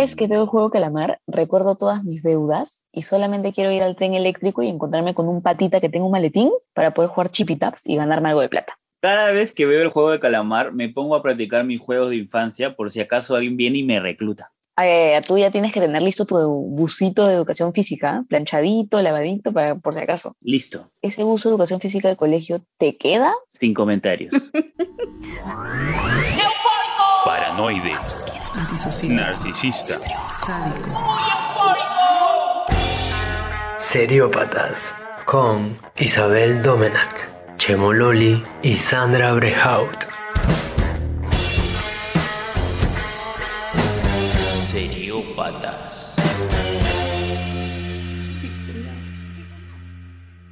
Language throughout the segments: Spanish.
vez que veo el juego Calamar, recuerdo todas mis deudas y solamente quiero ir al tren eléctrico y encontrarme con un patita que tenga un maletín para poder jugar chippy taps y ganarme algo de plata. Cada vez que veo el juego de calamar, me pongo a practicar mis juegos de infancia por si acaso alguien viene y me recluta. Eh, tú ya tienes que tener listo tu busito de educación física, planchadito, lavadito, para, por si acaso. Listo. ¿Ese buzo de educación física del colegio te queda? Sin comentarios. Paranoide. Narcisista. Seriópatas. Con Isabel Domenac, Chemo Loli y Sandra Brehaut. Seriópatas.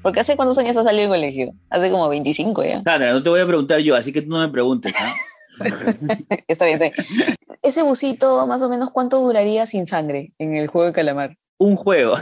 Porque hace cuántos años has salido del colegio? Hace como 25 ya. Sandra, no te voy a preguntar yo, así que tú no me preguntes. ¿ah? está bien, está bien. Ese busito, más o menos, ¿cuánto duraría sin sangre en el juego de calamar? Un juego.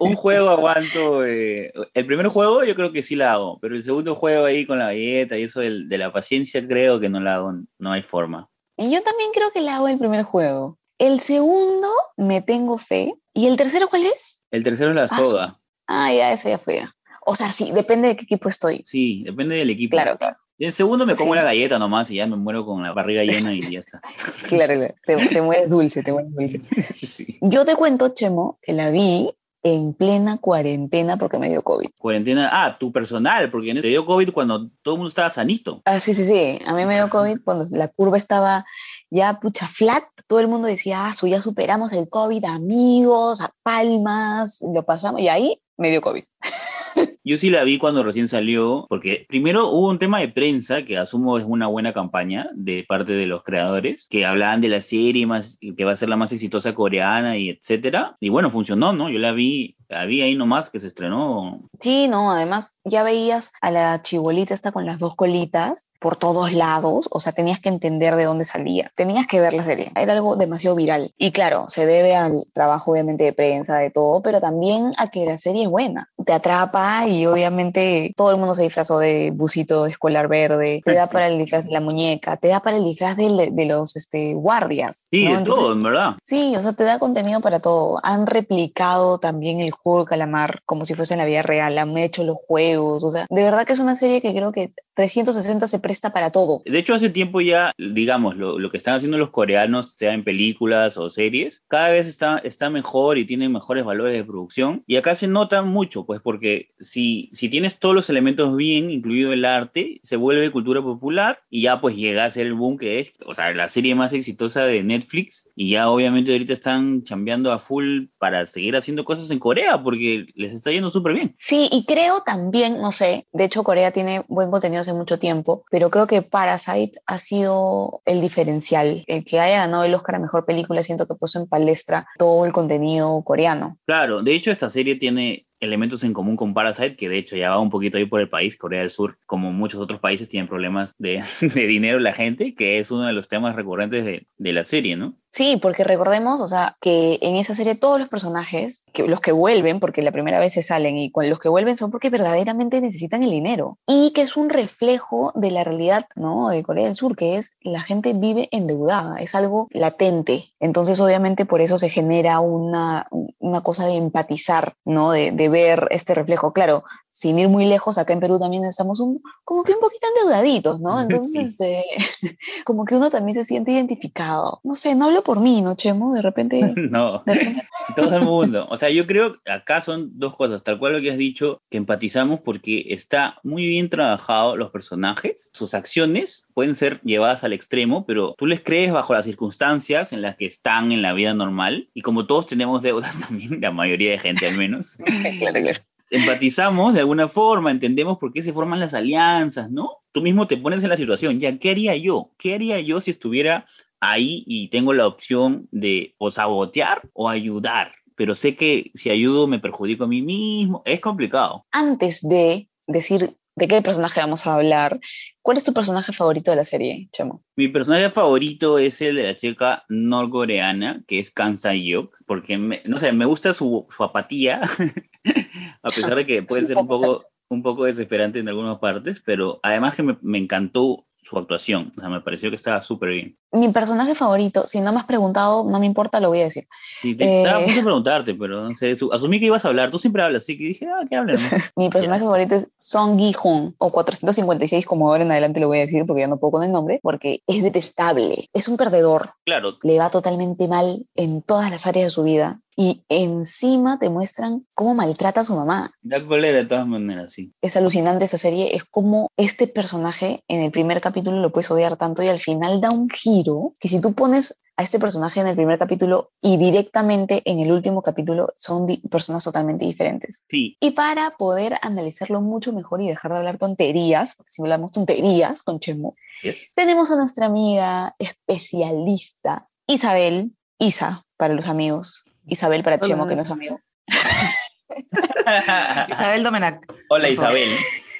un juego aguanto. eh, el primer juego yo creo que sí la hago, pero el segundo juego ahí con la galleta y eso de, la paciencia creo que no la hago, no hay forma. Y yo también creo que la hago el primer juego. El segundo, me tengo fe. ¿Y el tercero cuál es? El tercero es la Ah, soda. Ah, ya, eso ya fue. ya. O sea, sí, depende de qué equipo estoy. Sí, depende del equipo. Claro, claro. Y el segundo me como Sí. la galleta nomás y ya me muero con la barriga llena y ya está. Claro, claro. Te, te mueres dulce, te mueres dulce. Sí. Yo te cuento, Chemo, que la vi en plena cuarentena porque me dio COVID. Cuarentena, ah, tu personal, porque te dio COVID cuando todo el mundo estaba sanito. Ah, sí, sí, sí. A mí me dio COVID cuando la curva estaba ya pucha flat. Todo el mundo decía, ah, su, ya superamos el COVID, amigos, a palmas, lo pasamos. Y ahí me dio COVID. Yo sí la vi cuando recién salió, porque primero hubo un tema de prensa que asumo es una buena campaña de parte de los creadores, que hablaban de la serie más, que va a ser la más exitosa coreana y etcétera. Y bueno, funcionó, ¿no? Yo la vi, la vi ahí nomás que se estrenó. Sí, no, además ya veías a la chibolita esta con las dos colitas por todos lados, o sea, tenías que entender de dónde salía, tenías que ver la serie, era algo demasiado viral. Y claro, se debe al trabajo obviamente de prensa, de todo, pero también a que la serie es buena, te atrapa y obviamente todo el mundo se disfrazó de busito escolar verde, te da para el disfraz de la muñeca, te da para el disfraz de, de los este, guardias. Sí, ¿no? de Entonces, todo, en verdad. Sí, o sea, te da contenido para todo. Han replicado también el juego de calamar como si fuese en la vida real, han hecho los juegos, o sea, de verdad que es una serie que creo que 360 se presta para todo. De hecho, hace tiempo ya, digamos, lo, lo que están haciendo los coreanos, sea en películas o series, cada vez está, está mejor y tienen mejores valores de producción. Y acá se nota mucho, pues, porque si, si tienes todos los elementos bien, incluido el arte, se vuelve cultura popular y ya pues llega a ser el boom que es, o sea, la serie más exitosa de Netflix. Y ya obviamente ahorita están chambeando a full para seguir haciendo cosas en Corea, porque les está yendo súper bien. Sí, y creo también, no sé, de hecho Corea tiene buen contenido hace mucho tiempo, pero creo que Parasite ha sido el diferencial. El que haya ganado el Oscar a Mejor Película siento que puso en palestra todo el contenido coreano. Claro, de hecho esta serie tiene elementos en común con Parasite, que de hecho ya va un poquito ahí por el país, Corea del Sur, como muchos otros países tienen problemas de, de dinero la gente, que es uno de los temas recurrentes de, de la serie, ¿no? Sí, porque recordemos, o sea, que en esa serie todos los personajes, que los que vuelven, porque la primera vez se salen y con los que vuelven son porque verdaderamente necesitan el dinero y que es un reflejo de la realidad, ¿no? De Corea del Sur, que es la gente vive endeudada, es algo latente. Entonces, obviamente, por eso se genera una, una cosa de empatizar, ¿no? De, de ver este reflejo. Claro, sin ir muy lejos, acá en Perú también estamos un, como que un poquito endeudaditos, ¿no? Entonces, este, como que uno también se siente identificado. No sé, no hablo por mí, ¿no, Chemo? De repente, no, de repente todo el mundo. O sea, yo creo que acá son dos cosas, tal cual lo que has dicho, que empatizamos porque está muy bien trabajado los personajes, sus acciones pueden ser llevadas al extremo, pero tú les crees bajo las circunstancias en las que están en la vida normal y como todos tenemos deudas también, la mayoría de gente al menos, claro, claro. empatizamos de alguna forma, entendemos por qué se forman las alianzas, ¿no? Tú mismo te pones en la situación, ya, ¿qué haría yo? ¿Qué haría yo si estuviera ahí y tengo la opción de o sabotear o ayudar? Pero sé que si ayudo me perjudico a mí mismo, es complicado. Antes de decir de qué personaje vamos a hablar, ¿cuál es tu personaje favorito de la serie, Chemo? Mi personaje favorito es el de la chica norcoreana, que es Kang Sa-hyuk, porque, me- no sé, me gusta su, su apatía, a pesar de que puede ser un poco, un poco desesperante en algunas partes, pero además que me, me encantó su actuación, o sea, me pareció que estaba súper bien. Mi personaje favorito, si no me has preguntado, no me importa, lo voy a decir. Sí, te, estaba a Eh. punto de preguntarte, pero no sé, su- asumí que ibas a hablar. Tú siempre hablas, así que dije, ah, ¿qué hablan? Mi personaje favorito es Song Gi-hoon, o 456, como ahora en adelante lo voy a decir porque ya no puedo con el nombre, porque es detestable, es un perdedor, claro, le va totalmente mal en todas las áreas de su vida y encima te muestran cómo maltrata a su mamá. da cólera de todas maneras, sí. Es alucinante esa serie, es como este personaje en el primer capítulo lo puedes odiar tanto y al final da un giro que si tú pones a este personaje en el primer capítulo y directamente en el último capítulo son personas totalmente diferentes. Sí, Y para poder analizarlo mucho mejor y dejar de hablar tonterías, porque si hablamos tonterías con Chemo, es. tenemos a nuestra amiga especialista Isabel, Isa para los amigos, Isabel para Chemo, que no es amigo. Isabel Domenac. Hola. Isabel,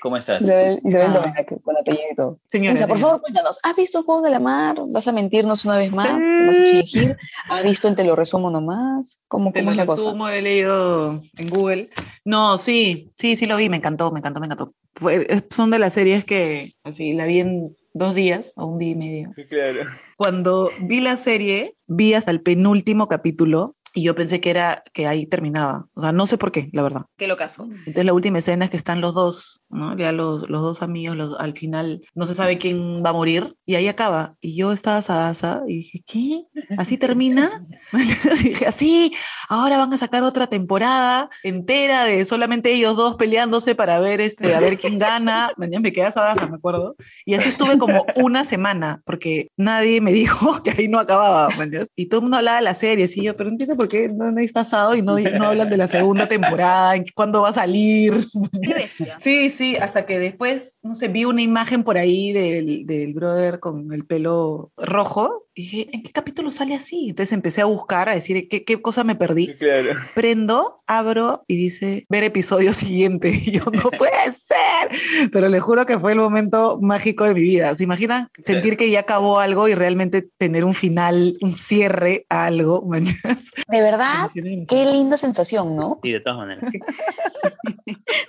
¿cómo estás? Isabel, Isabel Ah. Domenech, con apellido y todo. Señora. Isa, por favor, cuéntanos, ¿has visto el Juego de la Mar? ¿Vas a mentirnos una vez más? Sí. ¿Vas a fingir? ¿Has visto el Te lo resumo nomás? ¿Cómo, Te cómo lo es la cosa? resumo, he leído en Google. No, sí, sí, sí lo vi, me encantó, me encantó, me encantó. Fue- son de las series que así la vi en dos días o un día y medio. Claro. Cuando vi la serie, vi hasta el penúltimo capítulo y yo pensé que era que ahí terminaba. O sea, no sé por qué, la verdad. ¿Qué lo caso? Entonces la última escena es que están los dos, ¿no? Ya los, los dos amigos, los- al final no se sabe quién va a morir y ahí acaba. Y yo estaba asada y dije, ¿qué? ¿Así termina? y dije, así, ahora van a sacar otra temporada entera de solamente ellos dos peleándose para ver, este, a ver quién gana. Mañana me quedé asada, me acuerdo. Y así estuve como una semana porque nadie me dijo que ahí no acababa. ¿me entiendes? Y todo el mundo hablaba de la serie, y yo, pero entiendo por qué no, está asado y no, no hablan de la segunda temporada, en cuándo va a salir. Qué bestia. Sí, sí, hasta que después, no sé, vi una imagen por ahí del, del brother con el pelo rojo y dije, ¿en qué capítulo sale así? Entonces empecé a buscar, a decir, ¿qué, qué cosa me perdí? Claro. Prendo, abro y dice, ver episodio siguiente. Y yo, no puede ser. Pero le juro que fue el momento mágico de mi vida. ¿Se imaginan sentir que ya acabó algo y realmente tener un final, un cierre a algo? De verdad, qué linda sensación, ¿no? Sí, de todas maneras.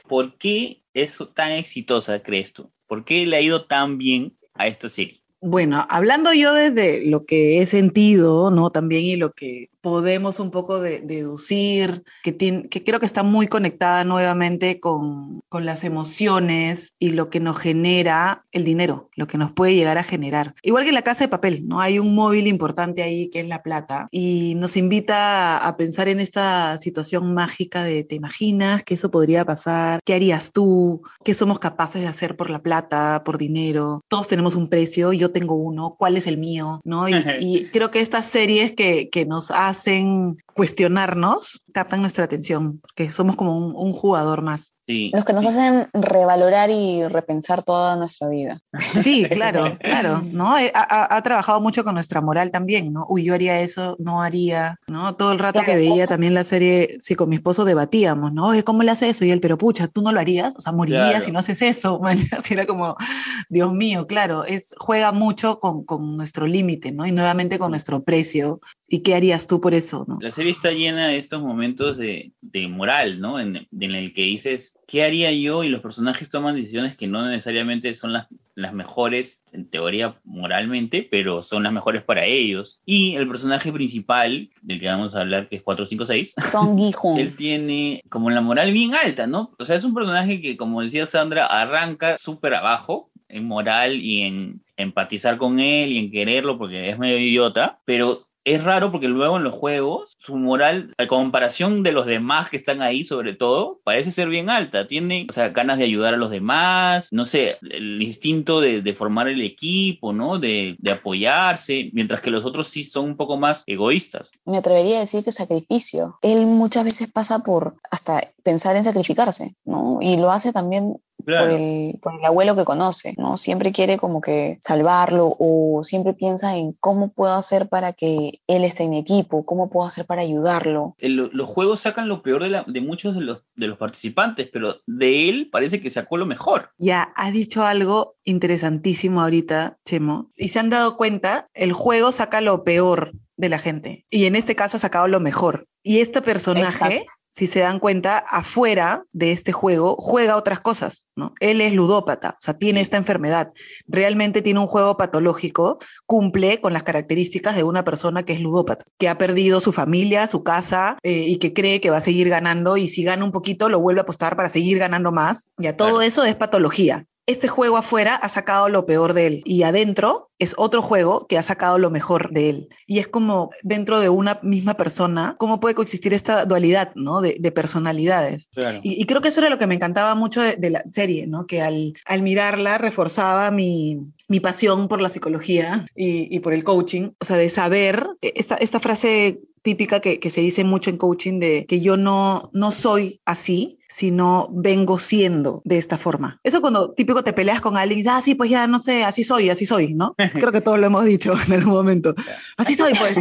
¿Por qué es tan exitosa, crees tú? ¿Por qué le ha ido tan bien a esta serie? Bueno, hablando yo desde lo que he sentido, ¿no? También y lo que podemos un poco de- deducir, que, tiene, que creo que está muy conectada nuevamente con, con las emociones y lo que nos genera el dinero, lo que nos puede llegar a generar. Igual que en la casa de papel, ¿no? Hay un móvil importante ahí que es la plata y nos invita a pensar en esta situación mágica de, ¿te imaginas que eso podría pasar? ¿Qué harías tú? ¿Qué somos capaces de hacer por la plata, por dinero? Todos tenemos un precio, yo tengo uno, ¿cuál es el mío? ¿No? Y, y creo que estas series que, que nos hacen cuestionarnos captan nuestra atención, porque somos como un, un jugador más. Sí. Los que nos hacen revalorar y repensar toda nuestra vida. Sí, claro, claro, ¿no? Eh, Ha, ha- ha trabajado mucho con nuestra moral también, ¿no? Uy, yo haría eso, no haría, ¿no? Todo el rato que veía también la serie, sí, con mi esposo debatíamos, ¿no? Oye, ¿cómo le hace eso? Y él, pero pucha, tú no lo harías, o sea, morirías Claro. si no haces eso. Así era como, Dios mío, claro, es, juega mucho con, con nuestro límite, ¿no? Y nuevamente con nuestro precio. ¿Y qué harías tú por eso, no? La serie está llena de estos momentos de, de moral, ¿no? En, en el que dices, ¿qué haría yo? Y los personajes toman decisiones que no necesariamente son las, las mejores, en teoría, moralmente, pero son las mejores para ellos. Y el personaje principal, del que vamos a hablar, que es 456, Song Gi-hoon. él tiene como la moral bien alta, ¿no? O sea, es un personaje que, como decía Sandra, arranca súper abajo en moral y en empatizar con él y en quererlo porque es medio idiota, pero es raro porque luego en los juegos su moral, a comparación de los demás que están ahí sobre todo, parece ser bien alta. Tiene, o sea, ganas de ayudar a los demás, no sé, el instinto de, de formar el equipo, ¿no? De, de apoyarse, mientras que los otros sí son un poco más egoístas. Me atrevería a decir que sacrificio. Él muchas veces pasa por hasta pensar en sacrificarse, ¿no? Y lo hace también Claro. por, el, por el abuelo que conoce, ¿no? Siempre quiere como que salvarlo o siempre piensa en cómo puedo hacer para que él esté en mi equipo, cómo puedo hacer para ayudarlo. el- los juegos sacan lo peor de, la- de muchos de los, de los participantes, pero de él parece que sacó lo mejor. Ya, has dicho algo interesantísimo ahorita, Chemo. Y se han dado cuenta, el juego saca lo peor de la gente. Y en este caso ha sacado lo mejor. Y este personaje Exacto. Si se dan cuenta, afuera de este juego juega otras cosas, ¿no? Él es ludópata, o sea, tiene esta enfermedad. Realmente tiene un juego patológico, cumple con las características de una persona que es ludópata, que ha perdido su familia, su casa eh, y que cree que va a seguir ganando y si gana un poquito lo vuelve a apostar para seguir ganando más. Ya todo eso es patología este juego afuera ha sacado lo peor de él y adentro es otro juego que ha sacado lo mejor de él. Y es como dentro de una misma persona, cómo puede coexistir esta dualidad, ¿no? De, personalidades. Y, creo que eso era lo que me encantaba mucho de, la serie, ¿no? Que al, al mirarla reforzaba mi, mi pasión por la psicología y, y, por el coaching, o sea, de saber e, esta, esta frase típica que, que, se dice mucho en coaching de que yo no, no soy así, sino vengo siendo de esta forma. Eso cuando típico te peleas con alguien y dices, ah, sí, pues ya no sé, así soy, así soy, ¿no? Creo que todos lo hemos dicho en algún momento. Así soy, pues.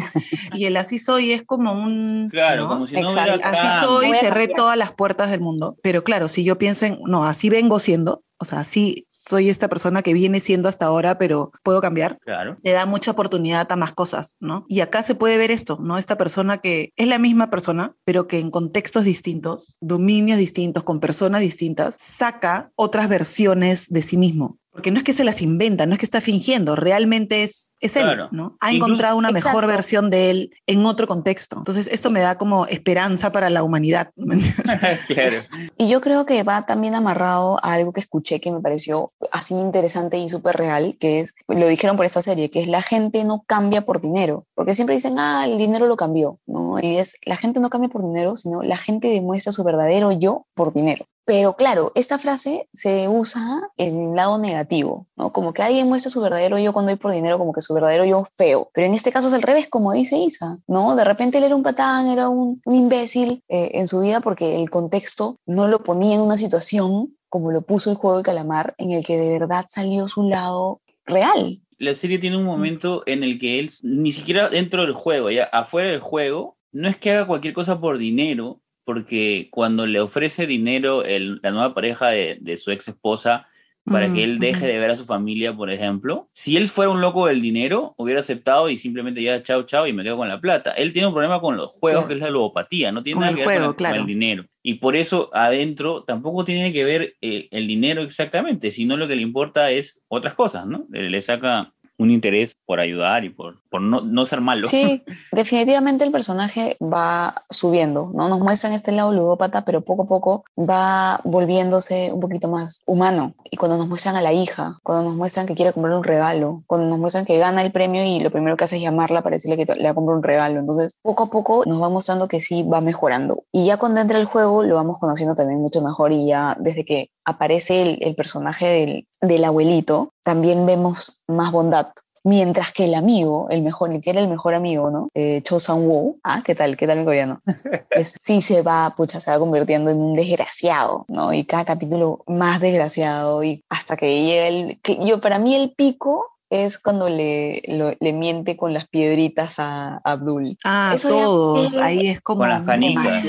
Y el así soy es como un... Claro, como si no Así soy, cerré todas las puertas del mundo. Pero claro, si yo pienso en, no, así vengo siendo, o sea, sí soy esta persona que viene siendo hasta ahora, pero puedo cambiar. Claro. Le da mucha oportunidad a más cosas, ¿no? Y acá se puede ver esto, ¿no? Esta persona que es la misma persona, pero que en contextos distintos, dominios distintos, con personas distintas, saca otras versiones de sí mismo. Porque no es que se las inventa, no es que está fingiendo, realmente es, es él, ¿no? Ha encontrado una mejor versión de él en otro contexto. Entonces, esto me da como esperanza para la humanidad. claro. Y yo creo que va también amarrado a algo que escuché que me pareció así interesante y súper real, que es, lo dijeron por esta serie, que es la gente no cambia por dinero, porque siempre dicen, ah, el dinero lo cambió, ¿no? Y es, la gente no cambia por dinero, sino la gente demuestra su verdadero yo por dinero. Pero claro, esta frase se usa en el lado negativo, ¿no? Como que alguien muestra su verdadero yo cuando hay por dinero, como que su verdadero yo feo. Pero en este caso es al revés, como dice Isa, ¿no? De repente él era un patán, era un, imbécil eh, en su vida porque el contexto no lo ponía en una situación como lo puso el juego de calamar, en el que de verdad salió su lado real. La serie tiene un momento en el que él, ni siquiera dentro del juego, ya afuera del juego, no es que haga cualquier cosa por dinero, porque cuando le ofrece dinero la nueva pareja de, su ex esposa para que él deje de ver a su familia, por ejemplo, si él fuera un loco del dinero, hubiera aceptado y simplemente ya chao, chao y me quedo con la plata. Él tiene un problema con los juegos, que es la ludopatía, no tiene nada que ver con, el dinero. Y por eso adentro tampoco tiene que ver el dinero exactamente, sino lo que le importa es otras cosas, ¿no? Le saca un interés por ayudar y por, por no, no, ser malo. Sí, definitivamente el personaje va subiendo, ¿no? Nos muestran este lado ludópata, pero poco a poco va volviéndose un poquito más humano. Y cuando nos muestran a la hija, cuando nos muestran que quiere comprar un regalo, cuando nos muestran que gana el premio y lo primero que hace es llamarla para decirle que le va a comprar un regalo. Entonces, poco a poco nos va mostrando que sí va mejorando. Y ya cuando entra el juego, lo vamos conociendo también mucho mejor y ya desde que aparece el, el personaje del, del abuelito, también vemos más bondad Mientras que el amigo, el mejor, el que era el mejor amigo, ¿no? Eh, Cho Sang-woo, ah, ¿qué tal? ¿Qué tal mi coreano? Pues sí se va, pucha, se va convirtiendo en un desgraciado, ¿no? Y cada capítulo más desgraciado y hasta que llega el... Que yo, para mí el pico es cuando le, le miente con las piedritas a, Abdul. Ah, todos, ahí es como... Con las canicas.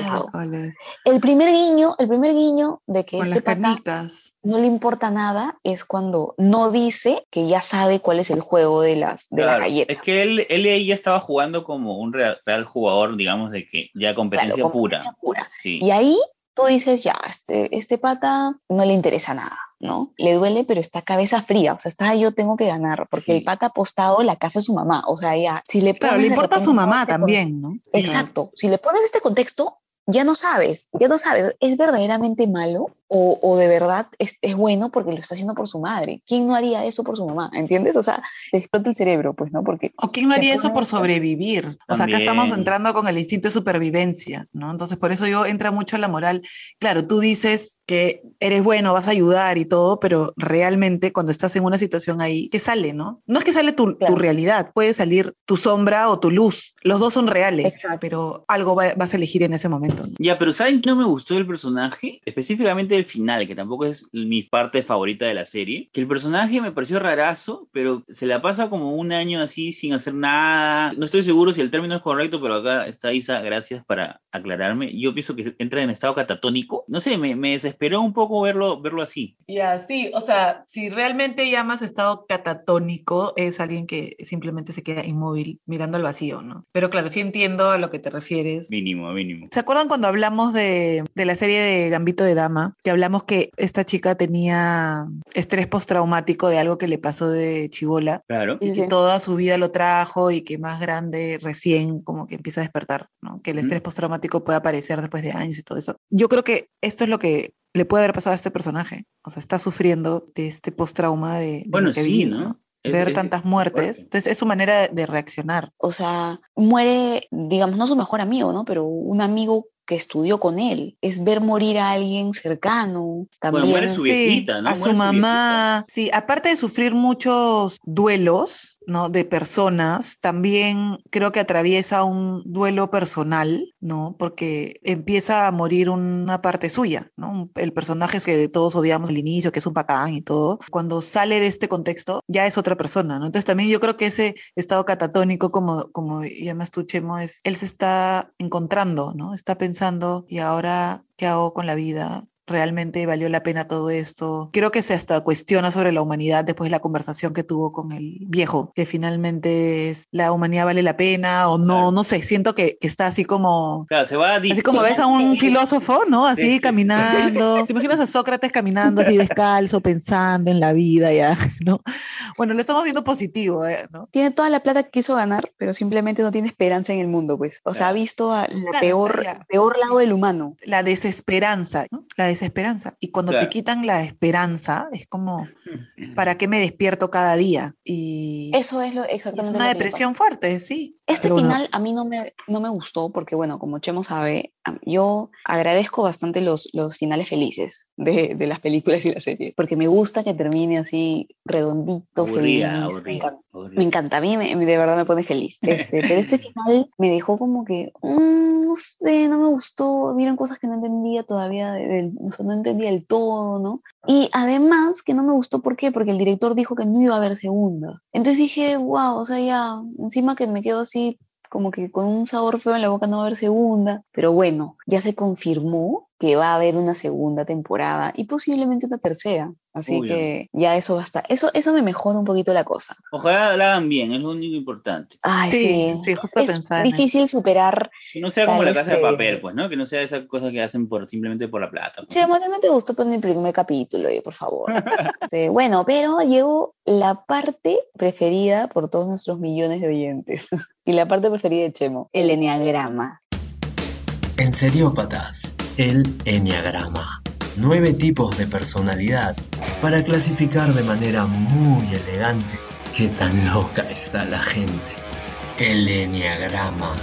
El primer guiño, el primer guiño de que este pata no le importa nada es cuando no dice que ya sabe cuál es el juego de las, de las galletas. Es que él, él ya estaba jugando como un real, jugador, digamos, de que ya competencia, pura. pura. Y ahí tú dices, ya, este, este pata no le interesa nada, ¿no? Le duele, pero está cabeza fría, o sea, está yo tengo que ganar, porque el pata ha apostado la casa de su mamá, o sea, ya, si le pones... le importa a su mamá este también, ¿no? Exacto, si le pones este contexto, ya no sabes, ya no sabes, ¿es verdaderamente malo o, o de verdad es, es, bueno porque lo está haciendo por su madre? ¿Quién no haría eso por su mamá? ¿Entiendes? O sea, te explota el cerebro, pues, ¿no? Porque ¿O quién no haría eso por sobrevivir? O sea, acá estamos entrando con el instinto de supervivencia, ¿no? Entonces, por eso yo entra mucho la moral. Claro, tú dices que eres bueno, vas a ayudar y todo, pero realmente cuando estás en una situación ahí, ¿qué sale, no? No es que sale tu, tu realidad, puede salir tu sombra o tu luz. Los dos son reales, pero algo vas a elegir en ese momento. Ya, pero ¿saben qué no me gustó del personaje? Específicamente el final, que tampoco es mi parte favorita de la serie. Que el personaje me pareció rarazo, pero se la pasa como un año así sin hacer nada. No estoy seguro si el término es correcto, pero acá está Isa, gracias para aclararme. Yo pienso que entra en estado catatónico. No sé, me, me desesperó un poco verlo, verlo así. Ya, sí, o sea, si realmente llamas estado catatónico, es alguien que simplemente se queda inmóvil mirando al vacío, ¿no? Pero claro, sí entiendo a lo que te refieres. Mínimo, mínimo. ¿Se acuerdan acuerdan cuando hablamos de, de la serie de Gambito de Dama? Que hablamos que esta chica tenía estrés postraumático de algo que le pasó de chivola. Claro. Y sí. que toda su vida lo trajo y que más grande recién como que empieza a despertar, ¿no? Que el estrés postraumático puede aparecer después de años y todo eso. Yo creo que esto es lo que le puede haber pasado a este personaje. O sea, está sufriendo de este postrauma de, de Bueno, lo que sí, vive, ¿no? Es- Ver es- tantas es muertes. fuerte. Entonces es su manera de reaccionar. O sea, muere, digamos, no su mejor amigo, ¿no? Pero un amigo que estudió con él. Es ver morir a alguien cercano. También. muere su viejita, ¿no? A Muere su su mamá. Sí, aparte de sufrir muchos duelos, ¿no? De personas, también creo que atraviesa un duelo personal, ¿no? Porque empieza a morir una parte suya, ¿no? El personaje que todos odiamos al inicio, que es un bacán y todo, cuando sale de este contexto, ya es otra persona, ¿no? Entonces también yo creo que ese estado catatónico, como, como llamas tú, Chemo, es, él se está encontrando, ¿no? Está pensando, ¿y ahora qué hago con la vida? Realmente valió la pena todo esto. Creo que se hasta cuestiona sobre la humanidad después de la conversación que tuvo con el viejo, que finalmente es, la humanidad vale la pena o no, Claro. no sé, siento que, que está así como... Claro, se va a Así como ves a un filósofo, ¿no? Así Sí, sí. caminando. ¿Te imaginas a Sócrates caminando así descalzo, pensando en la vida ya, ¿no? Bueno, lo estamos viendo positivo, ¿eh? ¿no? Tiene toda la plata que quiso ganar, pero simplemente no tiene esperanza en el mundo, pues. O sea, ha visto a la Claro, peor, peor lado del humano. La desesperanza, ¿no? La desesperanza. Y cuando te quitan la esperanza, es como, ¿para qué me despierto cada día? Y Eso es lo es exactamente una lo depresión fuerte, sí. Este Pero final a mí no me, no me gustó porque, bueno, como Chemo sabe, yo agradezco bastante los, los finales felices de, de las películas y las series, porque me gusta que termine así redondito, feliz. Me encanta, a mí me- de verdad me pone feliz. Este, pero este final me dejó como que, mm, no sé, no me gustó. Vieron cosas que no entendía todavía, del- o sea, no entendía del todo, ¿no? Y además que no me gustó, ¿por qué? Porque el director dijo que no iba a haber segunda. Entonces dije, wow, o sea, ya, encima que me quedo así como que con un sabor feo en la boca no va a haber segunda, pero bueno, ya se confirmó que va a haber una segunda temporada y posiblemente una tercera, así Uy, que ya eso va a estar, eso, eso me mejora un poquito la cosa. Ojalá la hagan bien, es lo único importante. Ay, Sí, sí, sí, justo es eso. difícil superar. Que no sea como la casa de este- papel, pues, ¿no? Que no sea esa cosa que hacen por simplemente por la plata. pues. Sí, además no te gustó poner el primer capítulo, eh, por favor. Sí, bueno, pero llegó la parte preferida por todos nuestros millones de oyentes y la parte preferida de Chemo, el enneagrama. En Seriópatas, el Enneagrama. Nueve tipos de personalidad para clasificar de manera muy elegante qué tan loca está la gente. El Enneagrama.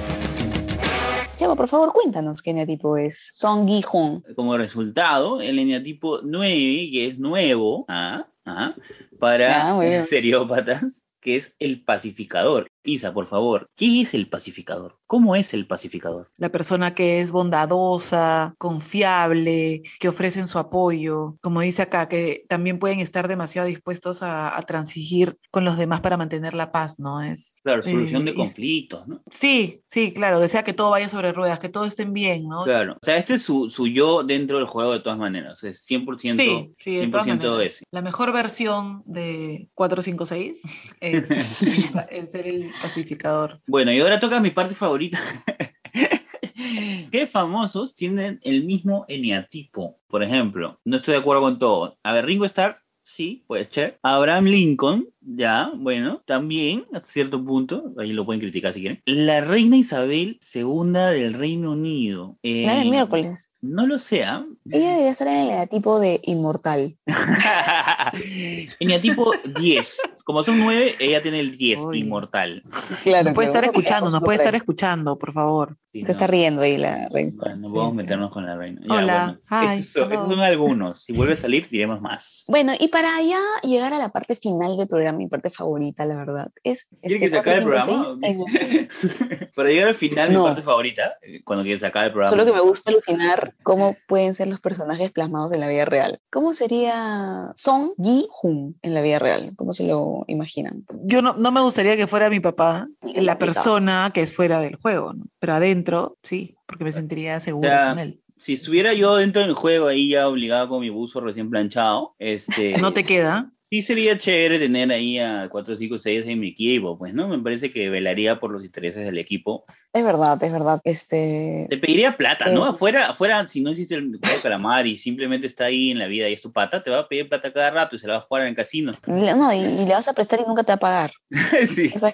Chemo, por favor, cuéntanos qué eneatipo es Song Gi Hong. Como resultado, el eneatipo 9, que es nuevo, ah, ah, para Ah, seriópatas, que es el pacificador. Isa, por favor, ¿qué es el pacificador? ¿Cómo es el pacificador? La persona que es bondadosa, confiable, que ofrecen su apoyo, como dice acá, que también pueden estar demasiado dispuestos a, a transigir con los demás para mantener la paz, ¿no? Es, Claro, solución de eh, y- conflictos, ¿no? Sí, sí, claro, desea que todo vaya sobre ruedas, que todo estén bien, ¿no? Claro. O sea, este es su, su yo dentro del juego de todas maneras. Es 100%, Sí, sí, de todas 100% maneras. ese. La mejor versión de 456 es, es ser el pacificador. Bueno, y ahora toca mi parte favorita. ¿Qué famosos tienen el mismo eneatipo? Por ejemplo, no estoy de acuerdo con todo. A ver, Ringo Starr, sí, puede ser. Abraham Lincoln, ya, bueno, también, hasta cierto punto, ahí lo pueden criticar si quieren. La reina Isabel II del Reino Unido. Eh, Era el miércoles. No lo sé, ¿ah? Ella debería estar en el eneatipo de inmortal. Eneatipo 10. Como son 9, ella tiene el 10, Uy. inmortal. Claro. Nos puede estar escuchando, nos porque puede estar escuchando, por favor. Sí, Se no. está riendo ahí la reina. Bueno, no Sí, podemos sí. meternos con la reina. Ya, Hola, bueno, hi, esos, esos hello. son algunos. Si vuelve a salir, diremos más. Bueno, y para ya llegar a la parte final del programa, mi parte favorita, la verdad, es... ¿Quieres que este, se acabe el 456, programa? Para llegar al final, No. mi parte favorita, eh, cuando quieres acabar el programa. Solo que me gusta alucinar cómo pueden ser los personajes plasmados en la vida real. ¿Cómo sería Song Ji-hoon en la vida real? ¿Cómo se lo imaginan? Yo no, no me gustaría que fuera mi papá, Sí, la persona que es fuera del juego, ¿no? pero adentro sí, porque me sentiría seguro sea, con él. Si estuviera yo dentro del juego ahí ya obligado con mi buzo recién planchado, este... No te queda. Sí sería chévere tener ahí a 4, 5, 6 en mi equipo, pues, ¿no? Me parece que velaría por los intereses del equipo. Es verdad, es verdad. Este... Te pediría plata, ¿no? Eh. Afuera, afuera, si no existe el juego de calamar y simplemente está ahí en la vida y es tu pata, te va a pedir plata cada rato y se la va a jugar en el casino. No, y, y le vas a prestar y nunca te va a pagar. sí. O sea,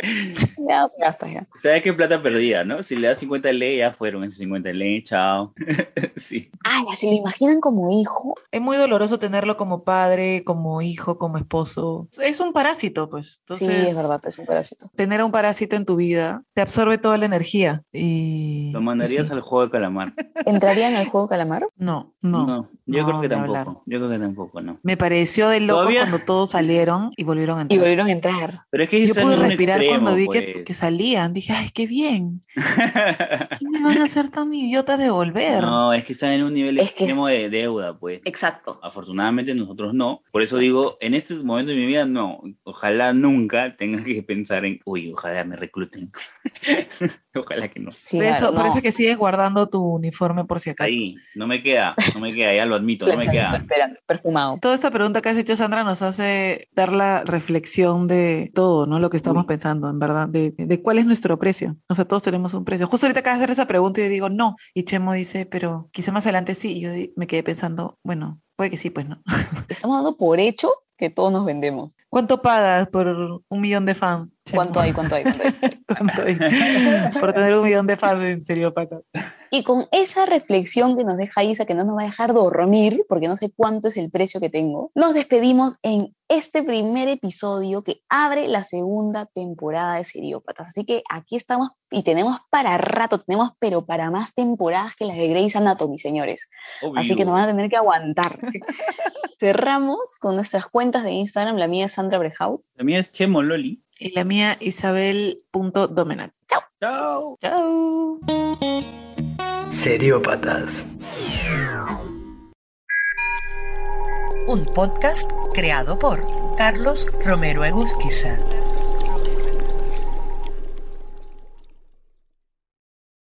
ya gastas ya. ¿Sabes qué plata perdida, no? Si le das 50 ley, ya fueron esos 50 ley, chao. sí. Ah, si lo imaginan como hijo, Es muy doloroso tenerlo como padre, como hijo, como esposo. Es un parásito, pues. sí, es verdad, es un pedacito. Tener a un parásito en tu vida te absorbe toda la energía. Y. ¿Lo mandarías sí. al juego de calamar? ¿Entraría en el juego calamar? No, no. yo no, creo que hablar. tampoco. Yo creo que tampoco, no. Me pareció de loco Todavía- cuando todos salieron y volvieron a Y entrar. volvieron a entrar. Pero es que Yo pude respirar extremo, cuando vi que, pues. que salían. Dije, ay, qué bien. ¿Qué me van a hacer tan idiotas de volver? no, es que están en un nivel Es extremo de deuda, pues. Exacto. Afortunadamente nosotros no. Por eso digo, en este momento de mi vida no. Ojalá nunca tenga que pensar en, uy, ojalá me recluten. ojalá que no. Sí, por, eso, por eso es que sigues guardando tu uniforme por si acaso. Ahí, no me queda, no me queda, ya lo admito, no me queda. Espera, perfumado. Toda esta pregunta que has hecho, Sandra, nos hace dar la reflexión de todo, ¿no? Lo que estamos Uy. pensando, en verdad, de, de cuál es nuestro precio. O sea, todos tenemos un precio. Justo ahorita acabas de hacer esa pregunta y yo digo, no. Y Chemo dice, pero quizá más adelante sí. Y yo me quedé pensando, bueno, puede que sí, pues no. Estamos dando por hecho que todos nos vendemos. ¿Cuánto pagas por un millón de fans? ¿Cuánto hay? ¿Cuánto hay? ¿Cuánto hay? Por tener un millón de fans, en serio, Paco. Y con esa reflexión que nos deja Isa, que no nos va a dejar dormir, porque no sé cuánto es el precio que tengo, nos despedimos en este primer episodio que abre la segunda temporada de Seriópatas. Así que aquí estamos y tenemos para rato, tenemos pero para más temporadas que las de Grey's Anatomy, señores. Así que Obvio. nos van a tener que aguantar. Cerramos con nuestras cuentas de Instagram. La mía es Sandra Brejaut. La mía es Chemo Loli. Y la mía, Isabel.domenac. Chao. Chao. Seriópatas. Un podcast creado por Carlos Romero Egusquiza.